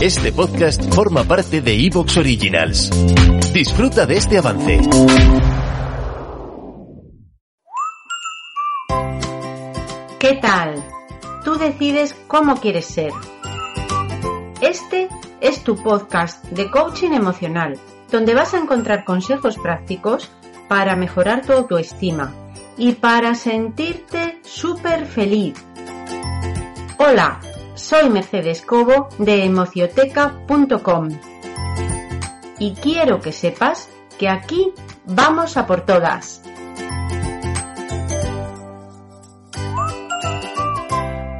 Este podcast forma parte de Evox Originals. Disfruta de este avance. ¿Qué tal? Tú decides cómo quieres ser. Este es tu podcast de coaching emocional, donde vas a encontrar consejos prácticos para mejorar tu autoestima y para sentirte súper feliz. Hola, soy Mercedes Cobo de emocioteca.com y quiero que sepas que aquí vamos a por todas.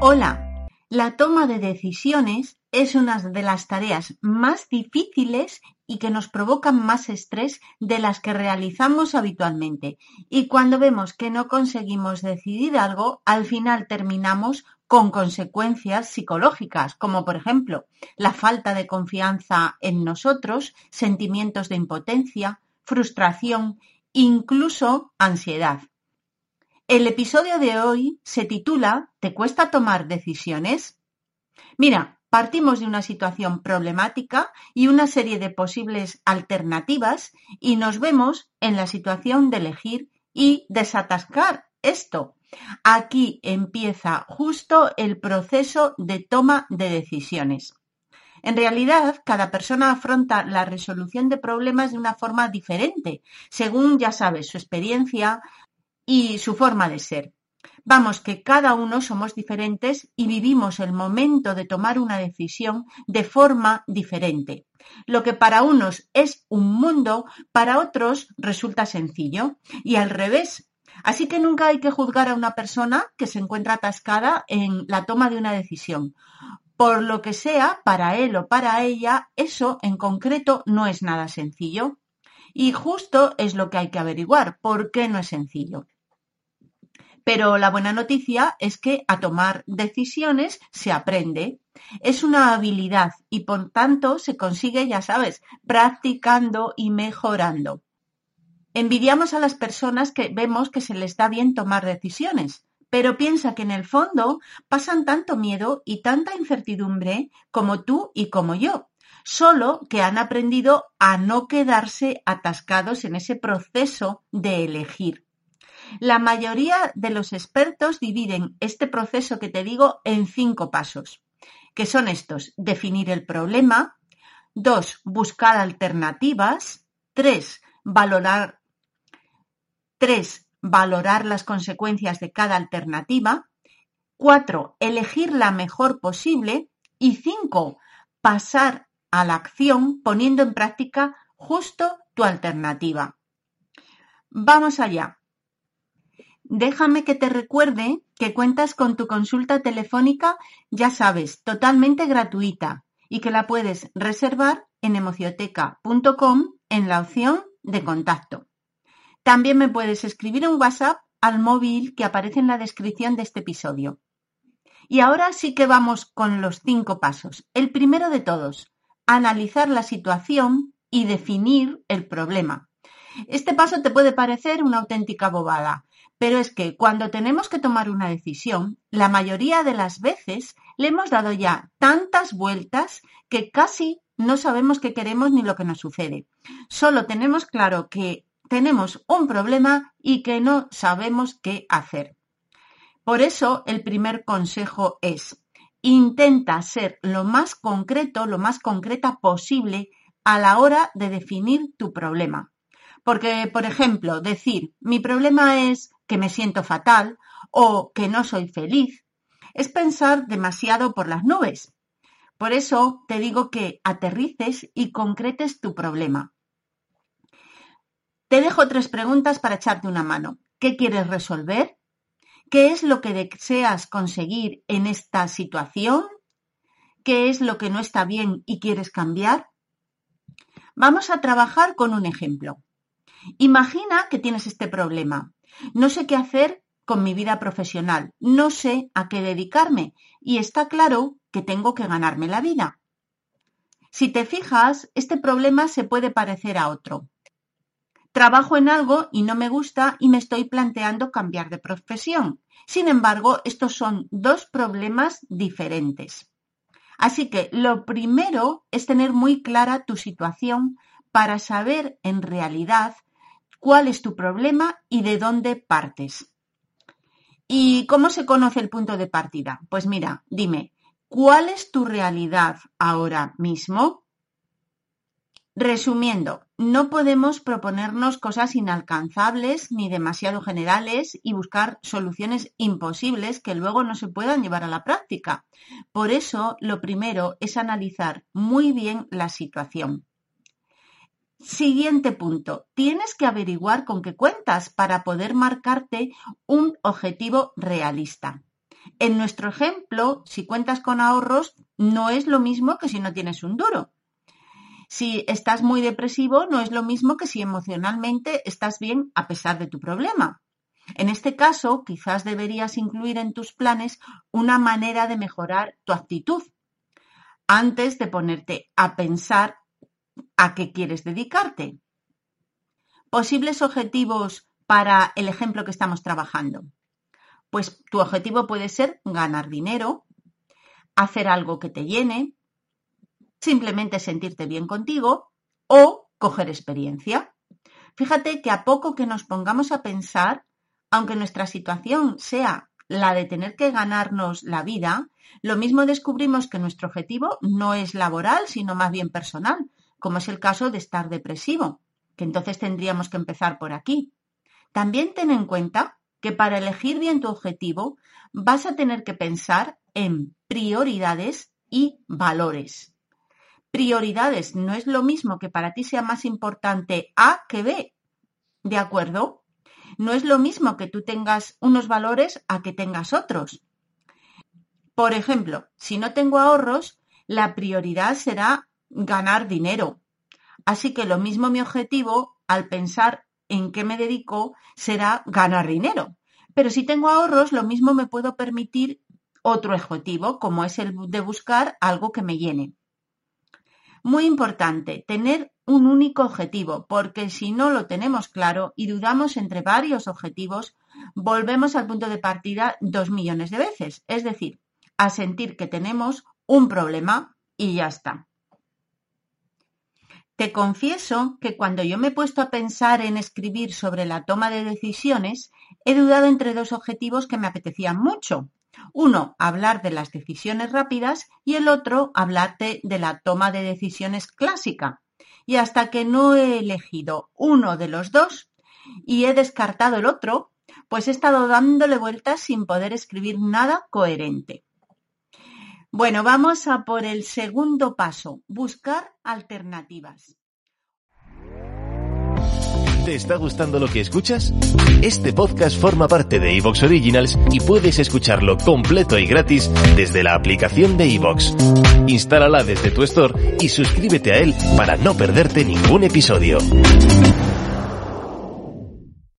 Hola, la toma de decisiones es una de las tareas más difíciles y que nos provocan más estrés de las que realizamos habitualmente. Y cuando vemos que no conseguimos decidir algo, al final terminamos con consecuencias psicológicas, como por ejemplo la falta de confianza en nosotros, sentimientos de impotencia, frustración, incluso ansiedad. El episodio de hoy se titula ¿Te cuesta tomar decisiones? Mira, partimos de una situación problemática y una serie de posibles alternativas y nos vemos en la situación de elegir y desatascar esto Aquí empieza justo el proceso de toma de decisiones. En realidad, cada persona afronta la resolución de problemas de una forma diferente, según, ya sabes, su experiencia y su forma de ser. Vamos, que cada uno somos diferentes y vivimos el momento de tomar una decisión de forma diferente. Lo que para unos es un mundo, para otros resulta sencillo. Y al revés, Así que nunca hay que juzgar a una persona que se encuentra atascada en la toma de una decisión. Por lo que sea, para él o para ella, eso en concreto no es nada sencillo. Y justo es lo que hay que averiguar, por qué no es sencillo. Pero la buena noticia es que a tomar decisiones se aprende. Es una habilidad y por tanto se consigue, ya sabes, practicando y mejorando. Envidiamos a las personas que vemos que se les da bien tomar decisiones, pero piensa que en el fondo pasan tanto miedo y tanta incertidumbre como tú y como yo, solo que han aprendido a no quedarse atascados en ese proceso de elegir. La mayoría de los expertos dividen este proceso que te digo en cinco pasos, que son estos, definir el problema, dos, buscar alternativas, tres, valorar Tres, valorar las consecuencias de cada alternativa. Cuatro, elegir la mejor posible. Y cinco, pasar a la acción poniendo en práctica justo tu alternativa. Vamos allá. Déjame que te recuerde que cuentas con tu consulta telefónica, ya sabes, totalmente gratuita y que la puedes reservar en emocioteca.com en la opción de contacto. También me puedes escribir un WhatsApp al móvil que aparece en la descripción de este episodio. Y ahora sí que vamos con los cinco pasos. El primero de todos, analizar la situación y definir el problema. Este paso te puede parecer una auténtica bobada, pero es que cuando tenemos que tomar una decisión, la mayoría de las veces le hemos dado ya tantas vueltas que casi no sabemos qué queremos ni lo que nos sucede. Solo tenemos claro que tenemos un problema y que no sabemos qué hacer. Por eso el primer consejo es, intenta ser lo más concreto, lo más concreta posible a la hora de definir tu problema. Porque, por ejemplo, decir mi problema es que me siento fatal o que no soy feliz es pensar demasiado por las nubes. Por eso te digo que aterrices y concretes tu problema. Te dejo tres preguntas para echarte una mano. ¿Qué quieres resolver? ¿Qué es lo que deseas conseguir en esta situación? qué es lo que no está bien y quieres cambiar? Vamos a trabajar con un ejemplo. Imagina que tienes este problema. No sé qué hacer con mi vida profesional, no sé a qué dedicarme y está claro que tengo que ganarme la vida. Si te fijas, este problema se puede parecer a otro. Trabajo en algo y no me gusta y me estoy planteando cambiar de profesión. Sin embargo, estos son dos problemas diferentes. Así que lo primero es tener muy clara tu situación para saber en realidad cuál es tu problema y de dónde partes. ¿Y cómo se conoce el punto de partida? Pues mira, dime, ¿cuál es tu realidad ahora mismo? Resumiendo, no podemos proponernos cosas inalcanzables ni demasiado generales y buscar soluciones imposibles que luego no se puedan llevar a la práctica. Por eso, lo primero es analizar muy bien la situación. Siguiente punto. Tienes que averiguar con qué cuentas para poder marcarte un objetivo realista. En nuestro ejemplo, si cuentas con ahorros, no es lo mismo que si no tienes un duro. Si estás muy depresivo, no es lo mismo que si emocionalmente estás bien a pesar de tu problema. En este caso, quizás deberías incluir en tus planes una manera de mejorar tu actitud antes de ponerte a pensar a qué quieres dedicarte. Posibles objetivos para el ejemplo que estamos trabajando. Pues tu objetivo puede ser ganar dinero, hacer algo que te llene, simplemente sentirte bien contigo o coger experiencia. Fíjate que a poco que nos pongamos a pensar, aunque nuestra situación sea la de tener que ganarnos la vida, lo mismo descubrimos que nuestro objetivo no es laboral, sino más bien personal, como es el caso de estar depresivo, que entonces tendríamos que empezar por aquí. También ten en cuenta que para elegir bien tu objetivo vas a tener que pensar en prioridades y valores prioridades. No es lo mismo que para ti sea más importante A que B. ¿De acuerdo? No es lo mismo que tú tengas unos valores a que tengas otros. Por ejemplo, si no tengo ahorros, la prioridad será ganar dinero. Así que lo mismo mi objetivo, al pensar en qué me dedico, será ganar dinero. Pero si tengo ahorros, lo mismo me puedo permitir otro objetivo, como es el de buscar algo que me llene. Muy importante, tener un único objetivo, porque si no lo tenemos claro y dudamos entre varios objetivos, volvemos al punto de partida dos millones de veces, es decir, a sentir que tenemos un problema y ya está. Te confieso que cuando yo me he puesto a pensar en escribir sobre la toma de decisiones, he dudado entre dos objetivos que me apetecían mucho. Uno, hablar de las decisiones rápidas y el otro, hablarte de la toma de decisiones clásica. Y hasta que no he elegido uno de los dos y he descartado el otro, pues he estado dándole vueltas sin poder escribir nada coherente. Bueno, vamos a por el segundo paso, buscar alternativas. ¿Te está gustando lo que escuchas? Este podcast forma parte de Evox Originals y puedes escucharlo completo y gratis desde la aplicación de Evox. Instálala desde tu store y suscríbete a él para no perderte ningún episodio.